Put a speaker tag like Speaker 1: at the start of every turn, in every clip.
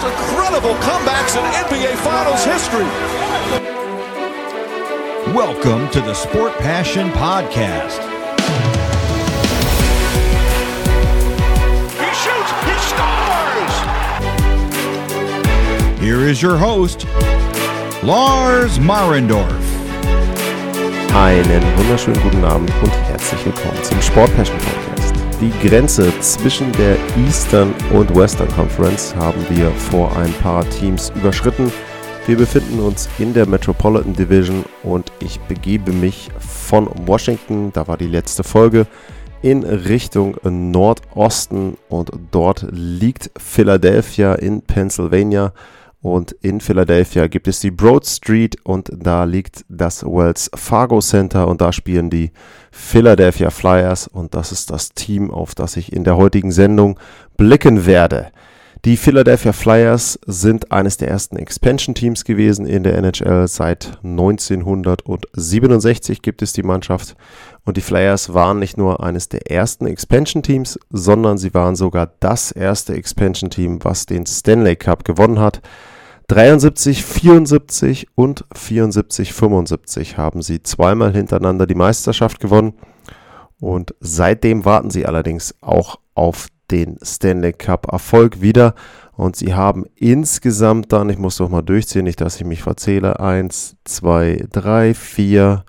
Speaker 1: most incredible comebacks in NBA Finals history.
Speaker 2: Welcome to the Sport Passion Podcast.
Speaker 1: He shoots, he scores!
Speaker 2: Here is your host, Lars Marendorf.
Speaker 3: Einen wunderschönen guten Abend und herzlich willkommen zum Sport Passion Podcast. Die Grenze zwischen der Eastern und Western Conference haben wir vor ein paar Teams überschritten. Wir befinden uns in der Metropolitan Division und ich begebe mich von Washington, da war die letzte Folge, in Richtung Nordosten und dort liegt Philadelphia in Pennsylvania. Und in Philadelphia gibt es die Broad Street und da liegt das Wells Fargo Center und da spielen die Philadelphia Flyers und das ist das Team, auf das ich in der heutigen Sendung blicken werde. Die Philadelphia Flyers sind eines der ersten Expansion-Teams gewesen in der NHL. Seit 1967 gibt es die Mannschaft. Und die Flyers waren nicht nur eines der ersten Expansion-Teams, sondern sie waren sogar das erste Expansion-Team, was den Stanley Cup gewonnen hat. 73, 74 und 74, 75 haben sie zweimal hintereinander die Meisterschaft gewonnen. Und seitdem warten sie allerdings auch auf den Stanley Cup Erfolg wieder. Und sie haben insgesamt dann, ich muss doch mal durchziehen, nicht, dass ich mich verzähle, 1, 2, 3, 4,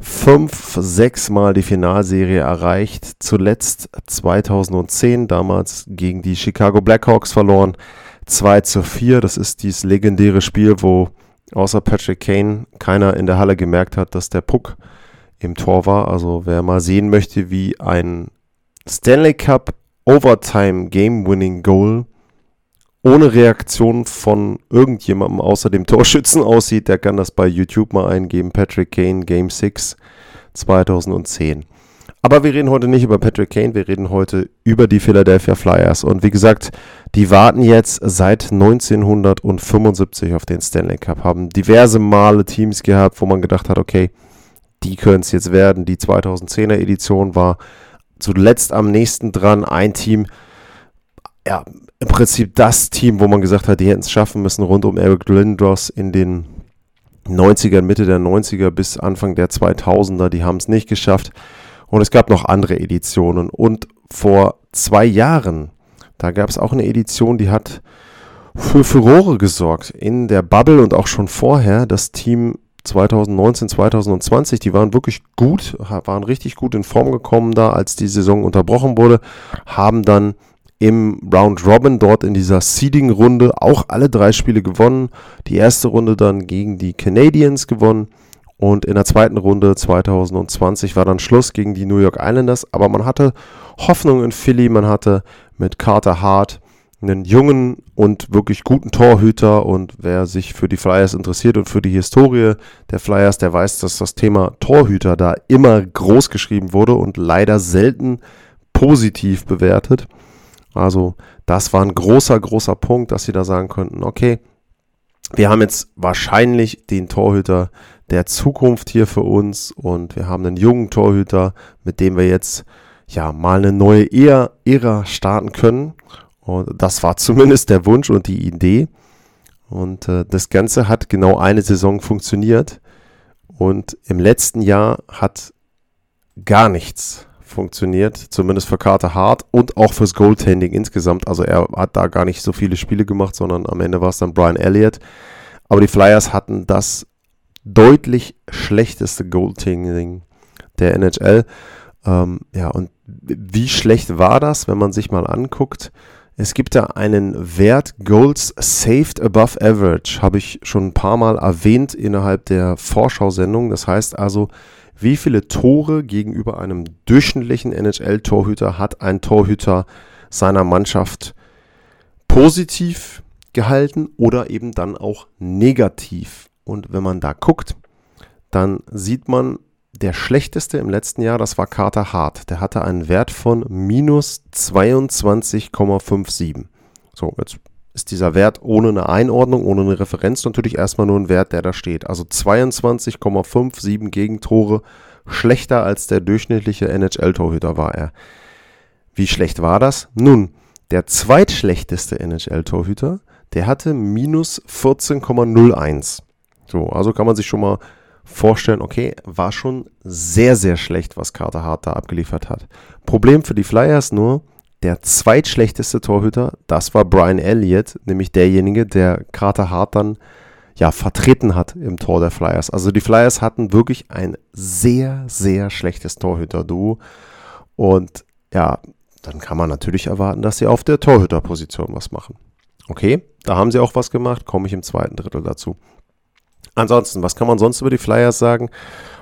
Speaker 3: 5, 6 Mal die Finalserie erreicht. Zuletzt 2010, damals gegen die Chicago Blackhawks verloren. 2 zu 4, das ist dieses legendäre Spiel, wo außer Patrick Kane keiner in der Halle gemerkt hat, dass der Puck im Tor war. Also wer mal sehen möchte, wie ein Stanley Cup Overtime Game Winning Goal ohne Reaktion von irgendjemandem außer dem Torschützen aussieht, der kann das bei YouTube mal eingeben. Patrick Kane Game 6 2010. Aber wir reden heute nicht über Patrick Kane, wir reden heute über die Philadelphia Flyers. Und wie gesagt, die warten jetzt seit 1975 auf den Stanley Cup, haben diverse Male Teams gehabt, wo man gedacht hat, okay, die können es jetzt werden. Die 2010er Edition war zuletzt am nächsten dran. Ein Team, ja, im Prinzip das Team, wo man gesagt hat, die hätten es schaffen müssen, rund um Eric Lindros in den 90ern, Mitte der 90er bis Anfang der 2000er. Die haben es nicht geschafft. Und es gab noch andere Editionen. Und vor zwei Jahren, da gab es auch eine Edition, die hat für Furore gesorgt. In der Bubble und auch schon vorher. Das Team 2019, 2020, die waren wirklich gut, waren richtig gut in Form gekommen da, als die Saison unterbrochen wurde, haben dann im Round Robin dort in dieser Seeding-Runde auch alle drei Spiele gewonnen. Die erste Runde dann gegen die Canadiens gewonnen und in der zweiten Runde 2020 war dann Schluss gegen die New York Islanders. Aber man hatte Hoffnung in Philly, man hatte mit Carter Hart einen jungen und wirklich guten Torhüter und wer sich für die Flyers interessiert und für die Historie der Flyers, der weiß, dass das Thema Torhüter da immer groß geschrieben wurde und leider selten positiv bewertet. Also das war ein großer, großer Punkt, dass sie da sagen könnten, okay, wir haben jetzt wahrscheinlich den Torhüter der Zukunft hier für uns und wir haben einen jungen Torhüter, mit dem wir jetzt ja mal eine neue Ära starten können. Und das war zumindest der Wunsch und die Idee. Und äh, das Ganze hat genau eine Saison funktioniert. Und im letzten Jahr hat gar nichts funktioniert, zumindest für Carter Hart und auch fürs Goaltending insgesamt. Also er hat da gar nicht so viele Spiele gemacht, sondern am Ende war es dann Brian Elliott. Aber die Flyers hatten das deutlich schlechteste Goaltending der NHL. Ähm, ja, und wie schlecht war das, wenn man sich mal anguckt? Es gibt da einen Wert Goals Saved Above Average, habe ich schon ein paar Mal erwähnt innerhalb der Vorschau-Sendung. Das heißt also, wie viele Tore gegenüber einem durchschnittlichen NHL-Torhüter hat ein Torhüter seiner Mannschaft positiv gehalten oder eben dann auch negativ. Und wenn man da guckt, dann sieht man, der schlechteste im letzten Jahr, das war Carter Hart. Der hatte einen Wert von minus 22,57. So, jetzt ist dieser Wert ohne eine Einordnung, ohne eine Referenz natürlich erstmal nur ein Wert, der da steht. Also 22,57 Gegentore schlechter als der durchschnittliche NHL-Torhüter war er. Wie schlecht war das? Nun, der zweitschlechteste NHL-Torhüter, der hatte minus 14,01. So, also kann man sich schon mal vorstellen, okay, war schon sehr, sehr schlecht, was Carter Hart da abgeliefert hat. Problem für die Flyers nur, der zweitschlechteste Torhüter, das war Brian Elliott, nämlich derjenige, der Carter Hart dann ja vertreten hat im Tor der Flyers. Also die Flyers hatten wirklich ein sehr, sehr schlechtes Torhüter-Duo. Und ja, dann kann man natürlich erwarten, dass sie auf der Torhüterposition was machen. Okay, da haben sie auch was gemacht, komme ich im zweiten Drittel dazu. Ansonsten, was kann man sonst über die Flyers sagen?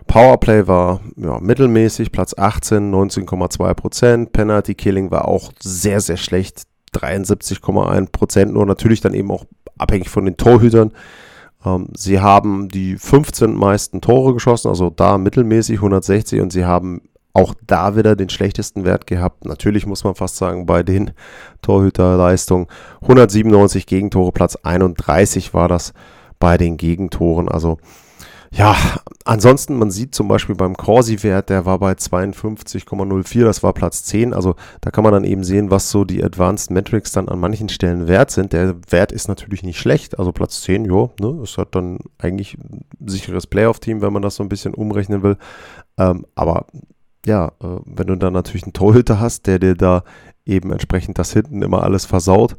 Speaker 3: Powerplay war ja, mittelmäßig, Platz 18, 19,2% Penalty Killing war auch sehr, sehr schlecht, 73,1% nur natürlich dann eben auch abhängig von den Torhütern. Ähm, sie haben die 15 meisten Tore geschossen, also da mittelmäßig 160 und sie haben auch da wieder den schlechtesten Wert gehabt. Natürlich muss man fast sagen, bei den Torhüterleistungen 197 Gegentore, Platz 31 war das bei den Gegentoren. Also ja, ansonsten, man sieht zum Beispiel beim Corsi-Wert, der war bei 52,04, das war Platz 10. Also da kann man dann eben sehen, was so die Advanced Metrics dann an manchen Stellen wert sind. Der Wert ist natürlich nicht schlecht, also Platz 10, jo, ne, ist halt dann eigentlich ein sicheres Playoff-Team, wenn man das so ein bisschen umrechnen will. Ähm, aber ja, äh, wenn du dann natürlich einen Torhüter hast, der dir da eben entsprechend das hinten immer alles versaut,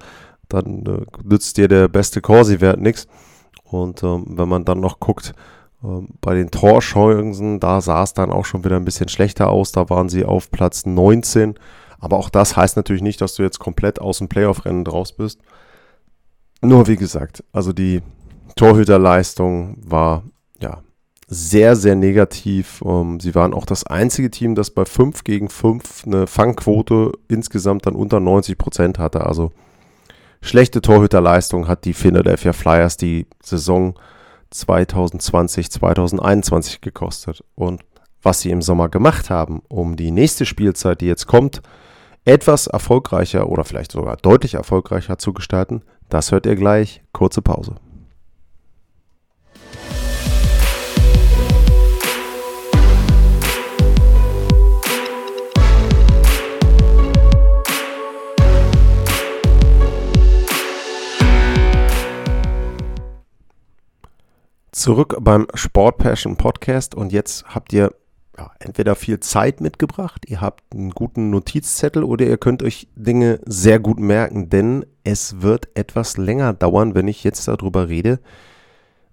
Speaker 3: dann äh, nützt dir der beste Corsi-Wert nichts. Und ähm, wenn man dann noch guckt, ähm, bei den Torchancen, da sah es dann auch schon wieder ein bisschen schlechter aus. Da waren sie auf Platz 19. Aber auch das heißt natürlich nicht, dass du jetzt komplett aus dem Playoff-Rennen draus bist. Nur wie gesagt, also die Torhüterleistung war ja sehr, sehr negativ. Ähm, sie waren auch das einzige Team, das bei 5 gegen 5 eine Fangquote insgesamt dann unter 90 Prozent hatte. Also schlechte Torhüterleistung hat die Philadelphia Flyers die Saison 2020, 2021 gekostet. Und was sie im Sommer gemacht haben, um die nächste Spielzeit, die jetzt kommt, etwas erfolgreicher oder vielleicht sogar deutlich erfolgreicher zu gestalten, das hört ihr gleich. Kurze Pause. Zurück beim Sport Passion Podcast und jetzt habt ihr ja, entweder viel Zeit mitgebracht, ihr habt einen guten Notizzettel oder ihr könnt euch Dinge sehr gut merken, denn es wird etwas länger dauern, wenn ich jetzt darüber rede,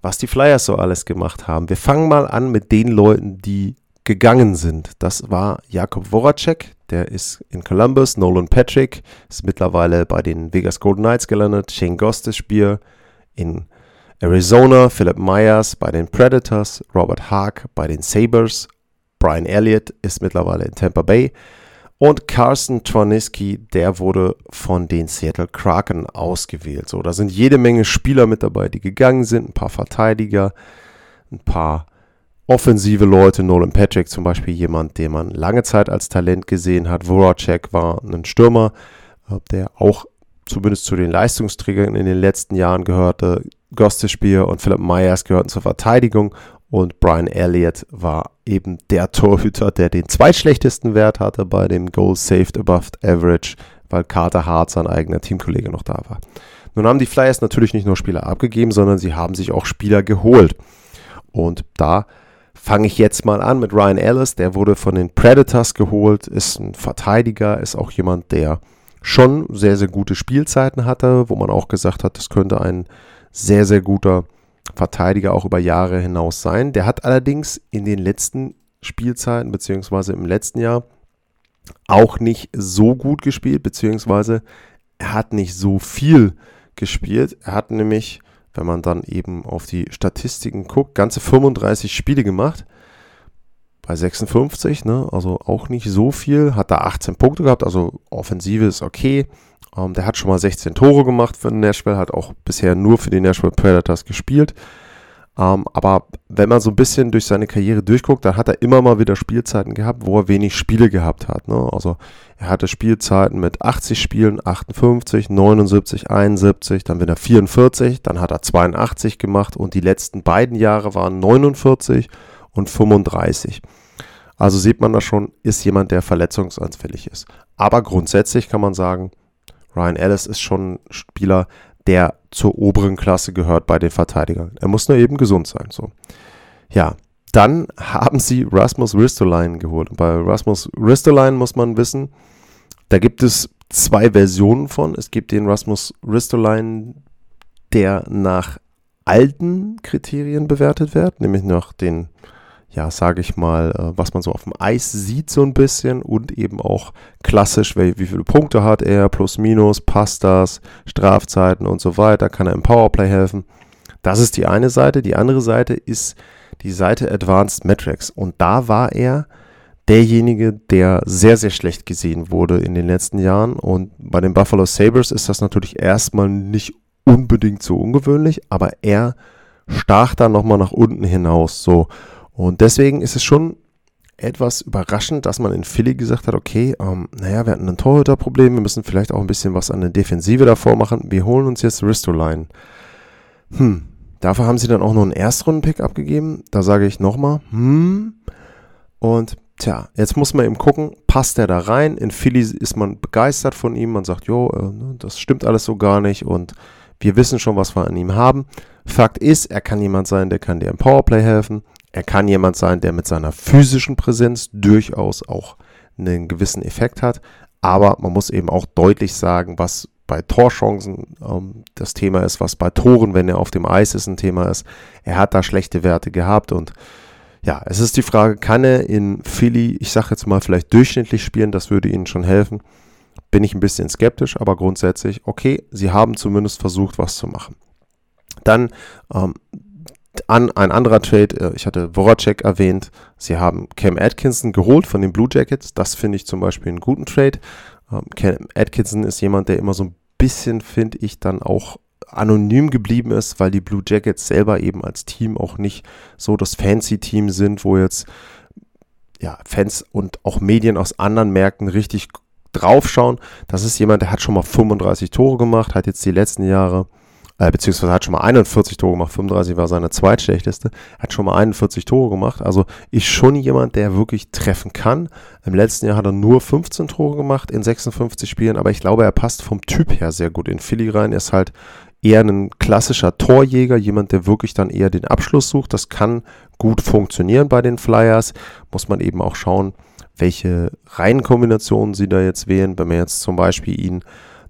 Speaker 3: was die Flyers so alles gemacht haben. Wir fangen mal an mit den Leuten, die gegangen sind. Das war Jakob Voracek, der ist in Columbus, Nolan Patrick ist mittlerweile bei den Vegas Golden Knights gelandet, Shane Gostisbier in Arizona, Philip Myers bei den Predators, Robert Haag bei den Sabres, Brian Elliott ist mittlerweile in Tampa Bay und Carson Twaniski, der wurde von den Seattle Kraken ausgewählt. So, da sind jede Menge Spieler mit dabei, die gegangen sind, ein paar Verteidiger, ein paar offensive Leute. Nolan Patrick zum Beispiel jemand, den man lange Zeit als Talent gesehen hat. Voracek war ein Stürmer, äh, der auch zumindest zu den Leistungsträgern in den letzten Jahren gehörte. Gostespiel und Philip Myers gehörten zur Verteidigung und Brian Elliott war eben der Torhüter, der den zweitschlechtesten Wert hatte bei dem Goal Saved Above Average, weil Carter Hart, sein eigener Teamkollege, noch da war. Nun haben die Flyers natürlich nicht nur Spieler abgegeben, sondern sie haben sich auch Spieler geholt. Und da fange ich jetzt mal an mit Ryan Ellis, der wurde von den Predators geholt, ist ein Verteidiger, ist auch jemand, der schon sehr, sehr gute Spielzeiten hatte, wo man auch gesagt hat, das könnte ein sehr, sehr guter Verteidiger auch über Jahre hinaus sein. Der hat allerdings in den letzten Spielzeiten, beziehungsweise im letzten Jahr, auch nicht so gut gespielt, beziehungsweise er hat nicht so viel gespielt. Er hat nämlich, wenn man dann eben auf die Statistiken guckt, ganze 35 Spiele gemacht. Bei 56, ne? also auch nicht so viel. Hat da 18 Punkte gehabt, also Offensive ist okay. Ähm, der hat schon mal 16 Tore gemacht für Nashville, hat auch bisher nur für die Nashville Predators gespielt. Ähm, aber wenn man so ein bisschen durch seine Karriere durchguckt, dann hat er immer mal wieder Spielzeiten gehabt, wo er wenig Spiele gehabt hat. Ne? Also er hatte Spielzeiten mit 80 Spielen, 58, 79, 71, dann wieder 44, dann hat er 82 gemacht und die letzten beiden Jahre waren 49 und 35. Also sieht man da schon, ist jemand, der verletzungsanfällig ist. Aber grundsätzlich kann man sagen, Ryan Ellis ist schon ein Spieler, der zur oberen Klasse gehört bei den Verteidigern. Er muss nur eben gesund sein. So. Ja, dann haben sie Rasmus Ristolainen geholt. Und bei Rasmus Ristolainen muss man wissen, da gibt es zwei Versionen von. Es gibt den Rasmus Ristolainen, der nach alten Kriterien bewertet wird, nämlich nach den ja, sage ich mal, äh, was man so auf dem Eis sieht so ein bisschen und eben auch klassisch, wie, viele Punkte hat er, plus minus, passt das, Strafzeiten und so weiter, kann er im Powerplay helfen. Das ist die eine Seite. Die andere Seite ist die Seite Advanced Metrics und da war er derjenige, der sehr, sehr schlecht gesehen wurde in den letzten Jahren und bei den Buffalo Sabres ist das natürlich erstmal nicht unbedingt so ungewöhnlich, aber er stach da nochmal nach unten hinaus, so und deswegen ist es schon etwas überraschend, dass man in Philly gesagt hat, okay, ähm, naja, wir hatten ein Torhüterproblem, wir müssen vielleicht auch ein bisschen was an der Defensive davor machen. Wir holen uns jetzt Ristoline. Hm, dafür haben sie dann auch noch einen Erstrunden-Pick abgegeben. Da sage ich nochmal, hm. Und tja, jetzt muss man eben gucken, passt der da rein? In Philly ist man begeistert von ihm. Man sagt, jo, äh, ne, das stimmt alles so gar nicht und wir wissen schon, was wir an ihm haben. Fakt ist, er kann jemand sein, der kann dir im Powerplay helfen. Er kann jemand sein, der mit seiner physischen Präsenz durchaus auch einen gewissen Effekt hat. Aber man muss eben auch deutlich sagen, was bei Torchancen ähm, das Thema ist, was bei Toren, wenn er auf dem Eis ist, ein Thema ist. Er hat da schlechte Werte gehabt und ja, es ist die Frage, kann er in Philly, ich sage jetzt mal vielleicht durchschnittlich spielen, das würde ihnen schon helfen. Bin ich ein bisschen skeptisch, aber grundsätzlich, okay, sie haben zumindest versucht, was zu machen. Dann ähm, an ein anderer Trade, äh, ich hatte Voracek erwähnt, sie haben Cam Atkinson geholt von den Blue Jackets. Das finde ich zum Beispiel einen guten Trade. Ähm, Cam Atkinson ist jemand, der immer so ein bisschen, finde ich, dann auch anonym geblieben ist, weil die Blue Jackets selber eben als Team auch nicht so das Fancy-Team sind, wo jetzt ja, Fans und auch Medien aus anderen Märkten richtig draufschauen. Das ist jemand, der hat schon mal 35 Tore gemacht, hat jetzt die letzten Jahre äh, beziehungsweise hat schon mal 41 Tore gemacht, 35 war seine zweitschlechteste, hat schon mal 41 Tore gemacht, also ist schon jemand, der wirklich treffen kann. Im letzten Jahr hat er nur 15 Tore gemacht in 56 Spielen, aber ich glaube, er passt vom Typ her sehr gut in Philly rein. Er ist halt eher ein klassischer Torjäger, jemand, der wirklich dann eher den Abschluss sucht. Das kann gut funktionieren bei den Flyers. Muss man eben auch schauen, welche Reihenkombinationen sie da jetzt wählen. Wenn man jetzt zum Beispiel ihn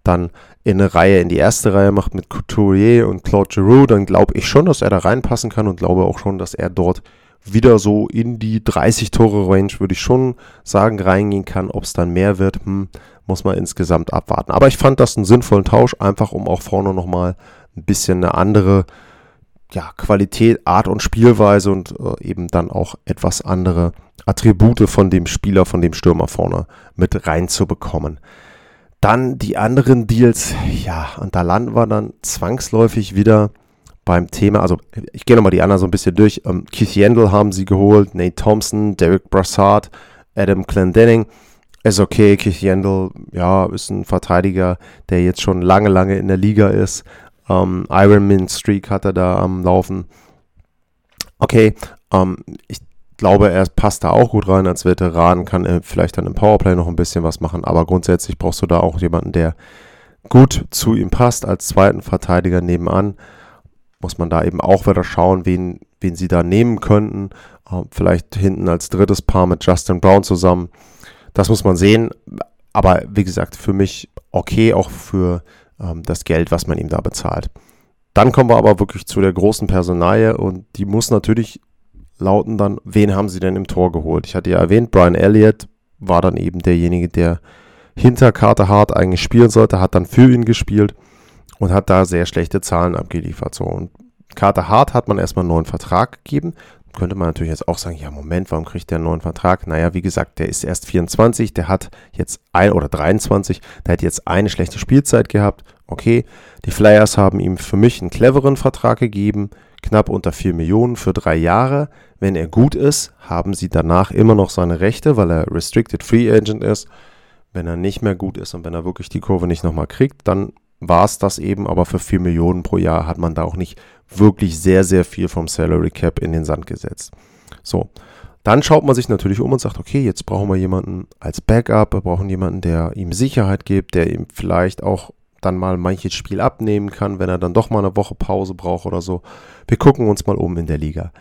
Speaker 3: dann in eine Reihe, in die erste Reihe macht mit Couturier und Claude Giroux, dann glaube ich schon, dass er da reinpassen kann und glaube auch schon, dass er dort wieder so in die 30 Tore Range, würde ich schon sagen, reingehen kann. Ob es dann mehr wird, hm, muss man insgesamt abwarten. Aber ich fand das einen sinnvollen Tausch, einfach um auch vorne nochmal ein bisschen eine andere ja, Qualität, Art und Spielweise und äh, eben dann auch etwas andere Attribute von dem Spieler, von dem Stürmer vorne mit reinzubekommen. Dann die anderen Deals, ja, und da landen wir dann zwangsläufig wieder beim Thema, also ich gehe nochmal die anderen so ein bisschen durch. Ähm, Keith Yandel haben sie geholt, Nate Thompson, Derek Brassard, Adam Clendenning. Ist okay, Keith Yandel, ja, ist ein Verteidiger, der jetzt schon lange, lange in der Liga ist. Ähm, Ironman Streak hat er da am Laufen. Okay, ähm, ich glaube, er passt da auch gut rein als Veteran, kann er vielleicht dann im Powerplay noch ein bisschen was machen, aber grundsätzlich brauchst du da auch jemanden, der gut zu ihm passt als zweiten Verteidiger nebenan. Muss man da eben auch wieder schauen, wen, wen sie da nehmen könnten. Ähm, vielleicht hinten als drittes Paar mit Justin Brown zusammen. Das muss man sehen. Aber wie gesagt, für mich okay, auch für ähm, das Geld, was man ihm da bezahlt. Dann kommen wir aber wirklich zu der großen Personalie und die muss natürlich lauten dann, wen haben sie denn im Tor geholt? Ich hatte ja erwähnt, Brian Elliott war dann eben derjenige, der hinter Carter Hart eigentlich spielen sollte, hat dann für ihn gespielt und hat da sehr schlechte Zahlen abgeliefert. So. Und Carter Hart hat man erstmal einen neuen Vertrag gegeben. Könnte man natürlich jetzt auch sagen, ja Moment, warum kriegt der einen neuen Vertrag? Naja, wie gesagt, der ist erst 24, der hat jetzt ein oder 23, der hat jetzt eine schlechte Spielzeit gehabt. Okay, die Flyers haben ihm für mich einen cleveren Vertrag gegeben, knapp unter 4 Millionen für drei Jahre. Wenn er gut ist, haben sie danach immer noch seine Rechte, weil er Restricted Free Agent ist. Wenn er nicht mehr gut ist und wenn er wirklich die Kurve nicht nochmal kriegt, dann war es das eben, aber für 4 Millionen pro Jahr hat man da auch nicht wirklich sehr, sehr viel vom Salary Cap in den Sand gesetzt. So, dann schaut man sich natürlich um und sagt, okay, jetzt brauchen wir jemanden als Backup, wir brauchen jemanden, der ihm Sicherheit gibt, der ihm vielleicht auch dann mal manches Spiel abnehmen kann, wenn er dann doch mal eine Woche Pause braucht oder so. Wir gucken uns mal um in der Liga.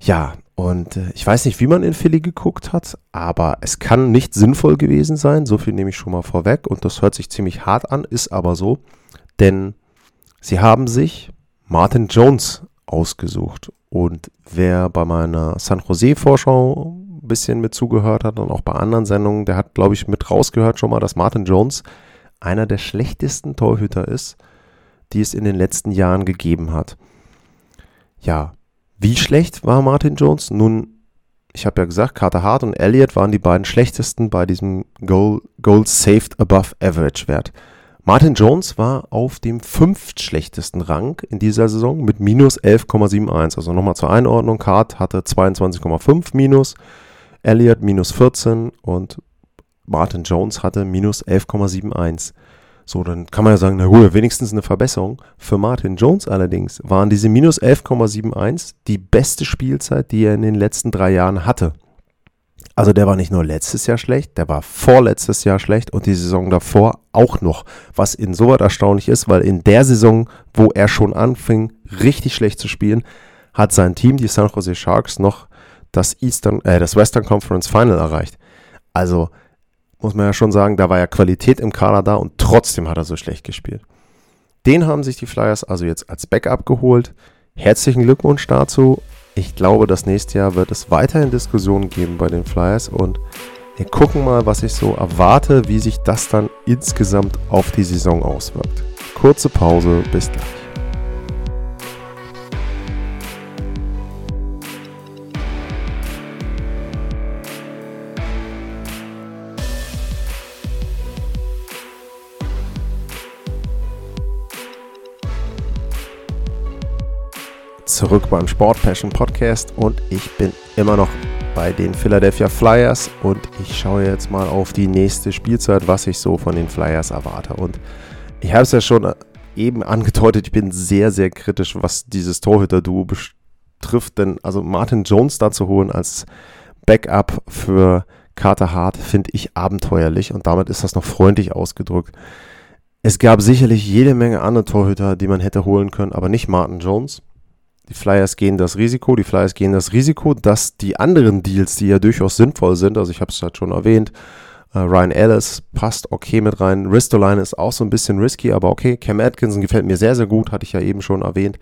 Speaker 3: Ja, und äh, ich weiß nicht, wie man in Philly geguckt hat, aber es kann nicht sinnvoll gewesen sein. So viel nehme ich schon mal vorweg. Und das hört sich ziemlich hart an, ist aber so. Denn sie haben sich Martin Jones ausgesucht. Und wer bei meiner San Jose-Vorschau ein bisschen mit zugehört hat und auch bei anderen Sendungen, der hat, glaube ich, mit rausgehört schon mal, dass Martin Jones einer der schlechtesten Torhüter ist, die es in den letzten Jahren gegeben hat. Ja, wie schlecht war Martin Jones? Nun, ich habe ja gesagt, Carter Hart und Elliott waren die beiden schlechtesten bei diesem Goal, Goal Saved Above Average Wert. Martin Jones war auf dem fünftschlechtesten Rang in dieser Saison mit minus 11,71. Also nochmal zur Einordnung, Hart hatte 22,5 minus, Elliott minus 14 und Martin Jones hatte minus 11,71. So, dann kann man ja sagen, na gut, wenigstens eine Verbesserung. Für Martin Jones allerdings waren diese minus 11,71 die beste Spielzeit, die er in den letzten drei Jahren hatte. Also der war nicht nur letztes Jahr schlecht, der war vorletztes Jahr schlecht und die Saison davor auch noch. Was insoweit erstaunlich ist, weil in der Saison, wo er schon anfing, richtig schlecht zu spielen, hat sein Team, die San Jose Sharks, noch das Eastern, äh, das Western Conference Final erreicht. Also muss man ja schon sagen, da war ja Qualität im Kader da und trotzdem hat er so schlecht gespielt. Den haben sich die Flyers also jetzt als Backup geholt. Herzlichen Glückwunsch dazu. Ich glaube, das nächste Jahr wird es weiterhin Diskussionen geben bei den Flyers und wir gucken mal, was ich so erwarte, wie sich das dann insgesamt auf die Saison auswirkt. Kurze Pause, bis gleich. Zurück beim Sport Passion Podcast und ich bin immer noch bei den Philadelphia Flyers und ich schaue jetzt mal auf die nächste Spielzeit, was ich so von den Flyers erwarte. Und ich habe es ja schon eben angedeutet, ich bin sehr, sehr kritisch, was dieses Torhüter-Duo betrifft, denn also Martin Jones da zu holen als Backup für Carter Hart finde ich abenteuerlich und damit ist das noch freundlich ausgedrückt. Es gab sicherlich jede Menge andere Torhüter, die man hätte holen können, aber nicht Martin Jones. Die Flyers gehen das Risiko, die Flyers gehen das Risiko, dass die anderen Deals, die ja durchaus sinnvoll sind, also ich habe es halt schon erwähnt, äh, Ryan Ellis passt okay mit rein, Ristoline ist auch so ein bisschen risky, aber okay, Cam Atkinson gefällt mir sehr, sehr gut, hatte ich ja eben schon erwähnt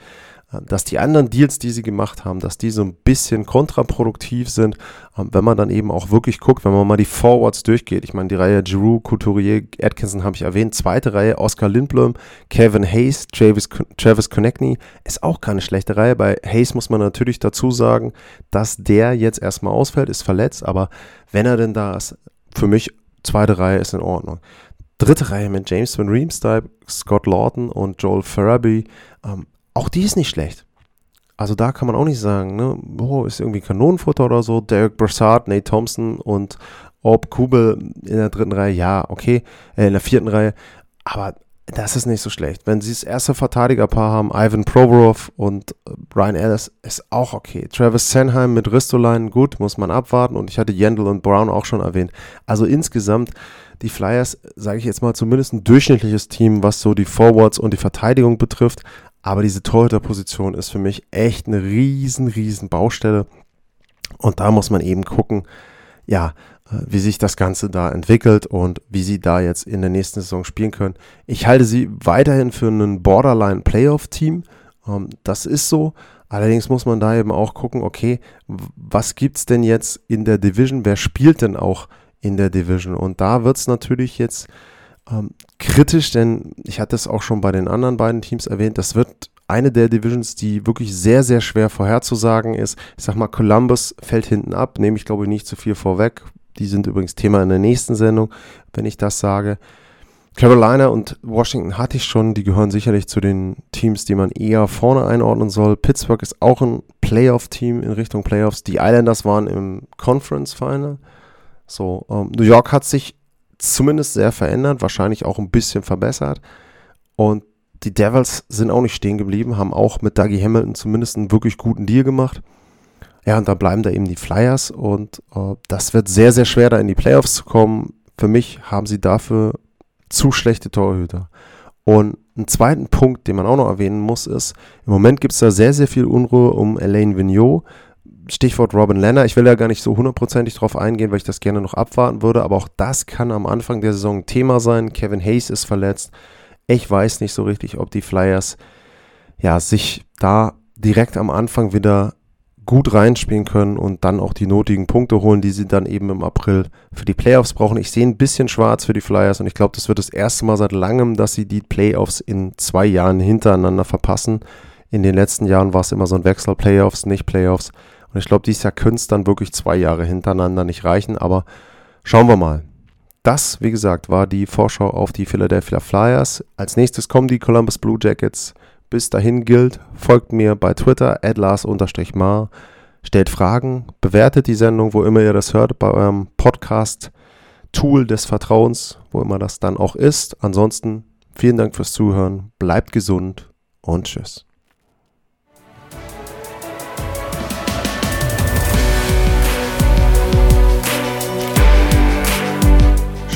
Speaker 3: dass die anderen Deals, die sie gemacht haben, dass die so ein bisschen kontraproduktiv sind, ähm, wenn man dann eben auch wirklich guckt, wenn man mal die Forwards durchgeht. Ich meine, die Reihe Giroux, Couturier, Atkinson habe ich erwähnt, zweite Reihe Oscar Lindblom, Kevin Hayes, Travis, Travis Konechny, ist auch keine schlechte Reihe. Bei Hayes muss man natürlich dazu sagen, dass der jetzt erstmal ausfällt, ist verletzt, aber wenn er denn da ist, für mich zweite Reihe ist in Ordnung. Dritte Reihe mit James Van Riemsdyk, Scott Lawton und Joel Farabee. Ähm, auch die ist nicht schlecht. Also da kann man auch nicht sagen, ne, oh, ist irgendwie Kanonenfutter oder so. Derek Brassard, Nate Thompson und Orb Kubel in der dritten Reihe, ja, okay, äh, in der vierten Reihe. Aber das ist nicht so schlecht. Wenn sie das erste Verteidigerpaar haben, Ivan Provorov und äh, Ryan Ellis, ist auch okay. Travis Senheim mit Ristolainen, gut, muss man abwarten. Und ich hatte Yandel und Brown auch schon erwähnt. Also insgesamt, die Flyers, sage ich jetzt mal, zumindest ein durchschnittliches Team, was so die Forwards und die Verteidigung betrifft. Aber diese Torhüterposition ist für mich echt eine riesen, riesen Baustelle. Und da muss man eben gucken, ja, äh, wie sich das Ganze da entwickelt und wie sie da jetzt in der nächsten Saison spielen können. Ich halte sie weiterhin für einen Borderline-Playoff-Team. Ähm, das ist so. Allerdings muss man da eben auch gucken, okay, was gibt es denn jetzt in der Division? Wer spielt denn auch in der Division? Und da wird es natürlich jetzt ähm, kritisch, denn ich hatte es auch schon bei den anderen beiden Teams erwähnt, das wird eine der Divisions, die wirklich sehr, sehr schwer vorherzusagen ist. Ich sag mal, Columbus fällt hinten ab, nehme ich glaube ich nicht zu viel vorweg. Die sind übrigens Thema in der nächsten Sendung, wenn ich das sage. Carolina und Washington hatte ich schon, die gehören sicherlich zu den Teams, die man eher vorne einordnen soll. Pittsburgh ist auch ein Playoff-Team in Richtung Playoffs. Die Islanders waren im Conference Final. So, ähm, New York hat sich zumindest sehr verändert, wahrscheinlich auch ein bisschen verbessert. Und die Devils sind auch nicht stehen geblieben, haben auch mit Dougie Hamilton zumindest einen wirklich guten Deal gemacht. Ja, und da bleiben da eben die Flyers und äh, das wird sehr, sehr schwer, da in die Playoffs zu kommen. Für mich haben sie dafür zu schlechte Torhüter. Und einen zweiten Punkt, den man auch noch erwähnen muss, ist, im Moment gibt es da sehr, sehr viel Unruhe um Elaine Vigneault. Stichwort Robin Lenner. Ich will da gar nicht so hundertprozentig drauf eingehen, weil ich das gerne noch abwarten würde, aber auch das kann am Anfang der Saison ein Thema sein. Kevin Hayes ist verletzt. Ich weiß nicht so richtig, ob die Flyers ja sich da direkt am Anfang wieder gut reinspielen können und dann auch die notigen Punkte holen, die sie dann eben im April für die Playoffs brauchen. Ich sehe ein bisschen schwarz für die Flyers und ich glaube, das wird das erste Mal seit langem, dass sie die Playoffs in zwei Jahren hintereinander verpassen. In den letzten Jahren war es immer so ein Wechsel, Playoffs, nicht Playoffs. Und ich glaube, dieses Jahr könnte es dann wirklich zwei Jahre hintereinander nicht reichen, aber schauen wir mal. Das, wie gesagt, war die Vorschau auf die Philadelphia Flyers. Als nächstes kommen die Columbus Blue Jackets bis dahin gilt, folgt mir bei Twitter, adlars-mar, stellt Fragen, bewertet die Sendung, wo immer ihr das hört, bei eurem Podcast-Tool des Vertrauens, wo immer das dann auch ist. Ansonsten vielen Dank fürs Zuhören, bleibt gesund und tschüss.